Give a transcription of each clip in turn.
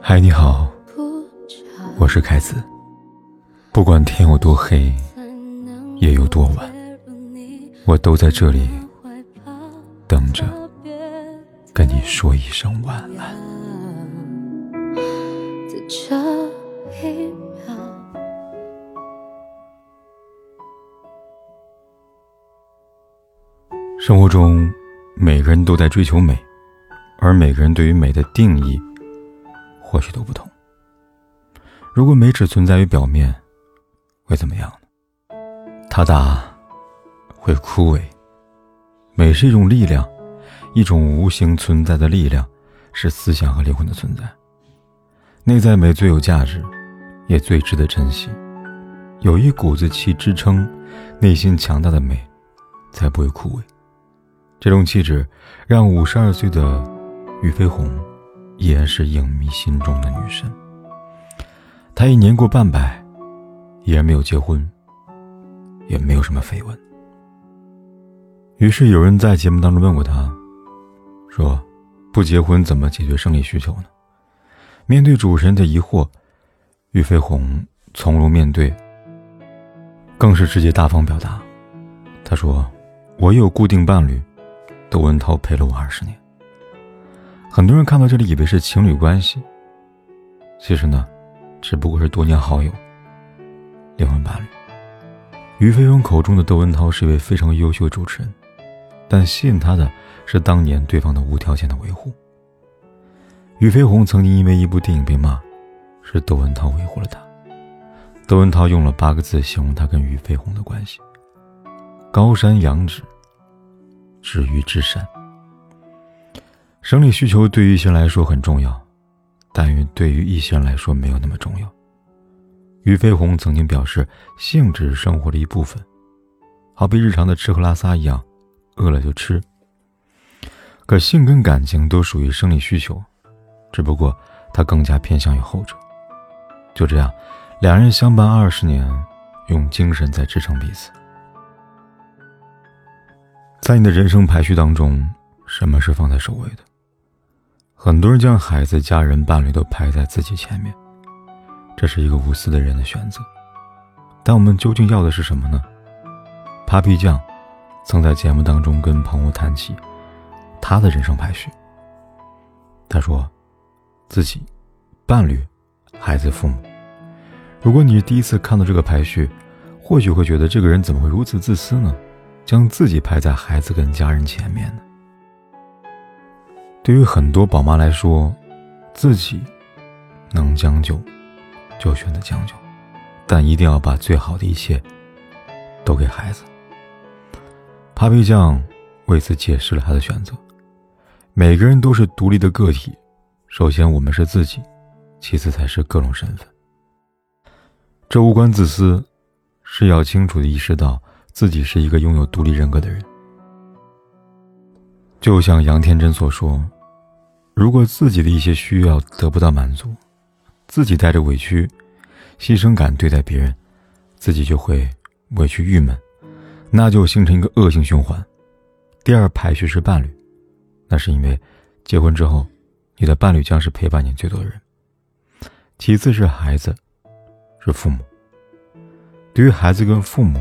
嗨，你好，我是凯子。不管天有多黑，夜有多晚，我都在这里等着跟你说一声晚安。生活中，每个人都在追求美，而每个人对于美的定义，或许都不同。如果美只存在于表面，会怎么样呢？它大，会枯萎。美是一种力量，一种无形存在的力量，是思想和灵魂的存在。内在美最有价值，也最值得珍惜。有一股子气支撑，内心强大的美，才不会枯萎。这种气质让五十二岁的俞飞鸿依然是影迷心中的女神。她已年过半百，依然没有结婚，也没有什么绯闻。于是有人在节目当中问过她，说：“不结婚怎么解决生理需求呢？”面对主持人的疑惑，俞飞鸿从容面对，更是直接大方表达。他说：“我有固定伴侣。”窦文涛陪了我二十年。很多人看到这里以为是情侣关系，其实呢，只不过是多年好友、灵魂伴侣。于飞鸿口中的窦文涛是一位非常优秀的主持人，但吸引他的是当年对方的无条件的维护。俞飞鸿曾经因为一部电影被骂，是窦文涛维护了他。窦文涛用了八个字形容他跟俞飞鸿的关系：高山仰止。止于至善。生理需求对于一些人来说很重要，但于对于一些人来说没有那么重要。俞飞鸿曾经表示，性只是生活的一部分，好比日常的吃喝拉撒一样，饿了就吃。可性跟感情都属于生理需求，只不过他更加偏向于后者。就这样，两人相伴二十年，用精神在支撑彼此。在你的人生排序当中，什么是放在首位的？很多人将孩子、家人、伴侣都排在自己前面，这是一个无私的人的选择。但我们究竟要的是什么呢？Papi 酱曾在节目当中跟朋友谈起他的人生排序。他说：“自己、伴侣、孩子、父母。如果你是第一次看到这个排序，或许会觉得这个人怎么会如此自私呢？”将自己排在孩子跟家人前面呢？对于很多宝妈来说，自己能将就就选择将就，但一定要把最好的一切都给孩子。Papi 酱为此解释了他的选择：每个人都是独立的个体，首先我们是自己，其次才是各种身份。这无关自私，是要清楚的意识到。自己是一个拥有独立人格的人，就像杨天真所说：“如果自己的一些需要得不到满足，自己带着委屈、牺牲感对待别人，自己就会委屈郁闷，那就形成一个恶性循环。”第二排序是伴侣，那是因为结婚之后，你的伴侣将是陪伴你最多的人。其次是孩子，是父母。对于孩子跟父母。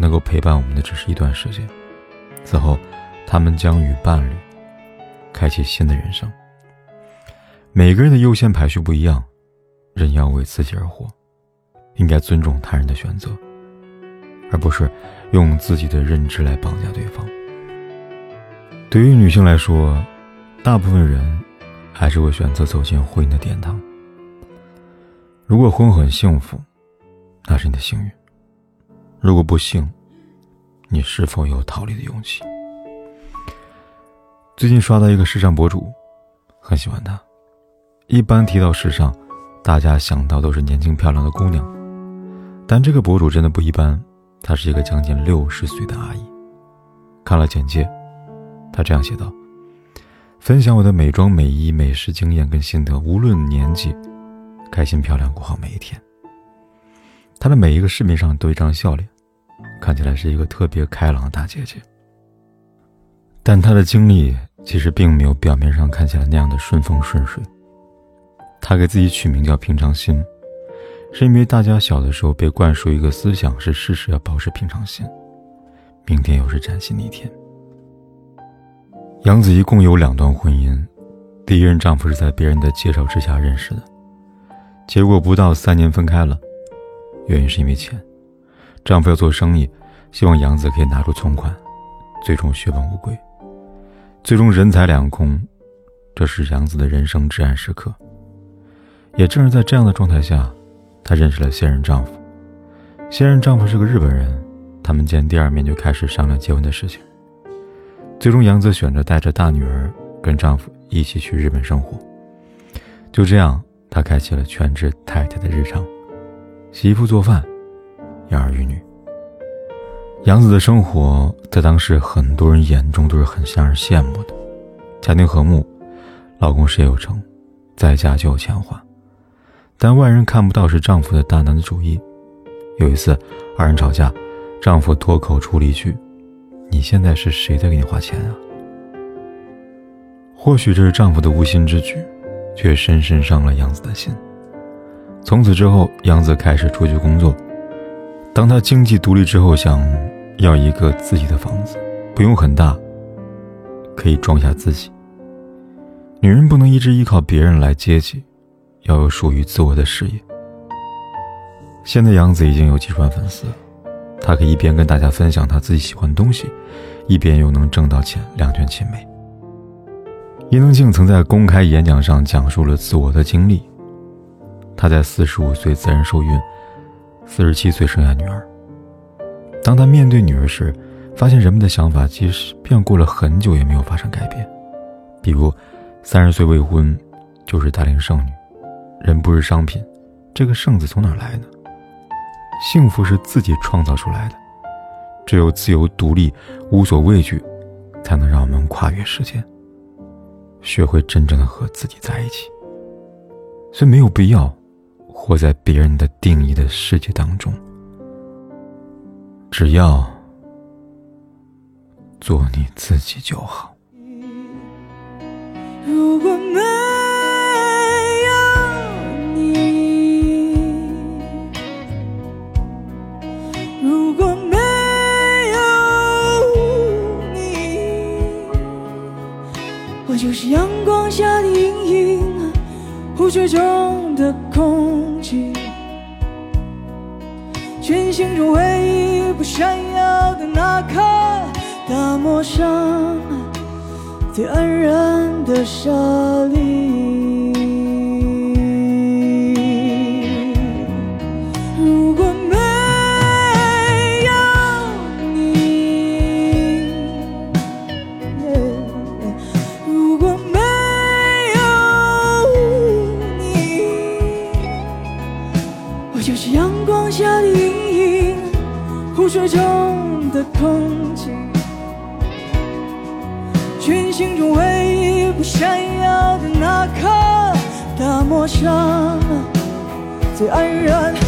能够陪伴我们的只是一段时间，此后，他们将与伴侣开启新的人生。每个人的优先排序不一样，人要为自己而活，应该尊重他人的选择，而不是用自己的认知来绑架对方。对于女性来说，大部分人还是会选择走进婚姻的殿堂。如果婚很幸福，那是你的幸运。如果不幸，你是否有逃离的勇气？最近刷到一个时尚博主，很喜欢他。一般提到时尚，大家想到都是年轻漂亮的姑娘，但这个博主真的不一般，她是一个将近六十岁的阿姨。看了简介，她这样写道：“分享我的美妆、美衣、美食经验跟心得，无论年纪，开心漂亮过好每一天。”她的每一个视频上都一张笑脸，看起来是一个特别开朗的大姐姐。但她的经历其实并没有表面上看起来那样的顺风顺水。他给自己取名叫平常心，是因为大家小的时候被灌输一个思想，是事事要保持平常心，明天又是崭新的一天。杨子一共有两段婚姻，第一任丈夫是在别人的介绍之下认识的，结果不到三年分开了，原因是因为钱，丈夫要做生意，希望杨子可以拿出存款，最终血本无归，最终人财两空，这是杨子的人生至暗时刻。也正是在这样的状态下，她认识了现任丈夫。现任丈夫是个日本人，他们见第二面就开始商量结婚的事情。最终，杨子选择带着大女儿跟丈夫一起去日本生活。就这样，她开启了全职太太的日常，洗衣服、做饭、养儿育女。杨子的生活在当时很多人眼中都是很让人羡慕的，家庭和睦，老公事业有成，在家就有钱花。但外人看不到是丈夫的大男子主义。有一次，二人吵架，丈夫脱口出了一句。你现在是谁在给你花钱啊？或许这是丈夫的无心之举，却深深伤了杨子的心。从此之后，杨子开始出去工作。当她经济独立之后，想要一个自己的房子，不用很大，可以装下自己。女人不能一直依靠别人来接济，要有属于自我的事业。现在杨子已经有几十万粉丝。他可以一边跟大家分享他自己喜欢的东西，一边又能挣到钱，两全其美。伊能静曾在公开演讲上讲述了自我的经历。她在四十五岁自然受孕，四十七岁生下女儿。当她面对女儿时，发现人们的想法即使变过了很久也没有发生改变。比如，三十岁未婚就是大龄剩女，人不是商品，这个“剩”字从哪来呢？幸福是自己创造出来的，只有自由独立、无所畏惧，才能让我们跨越时间，学会真正的和自己在一起。所以没有必要活在别人的定义的世界当中，只要做你自己就好。群星中唯一不闪耀的那颗大漠上最黯然的沙砾。群星中唯一不闪耀的那颗大漠上最黯然。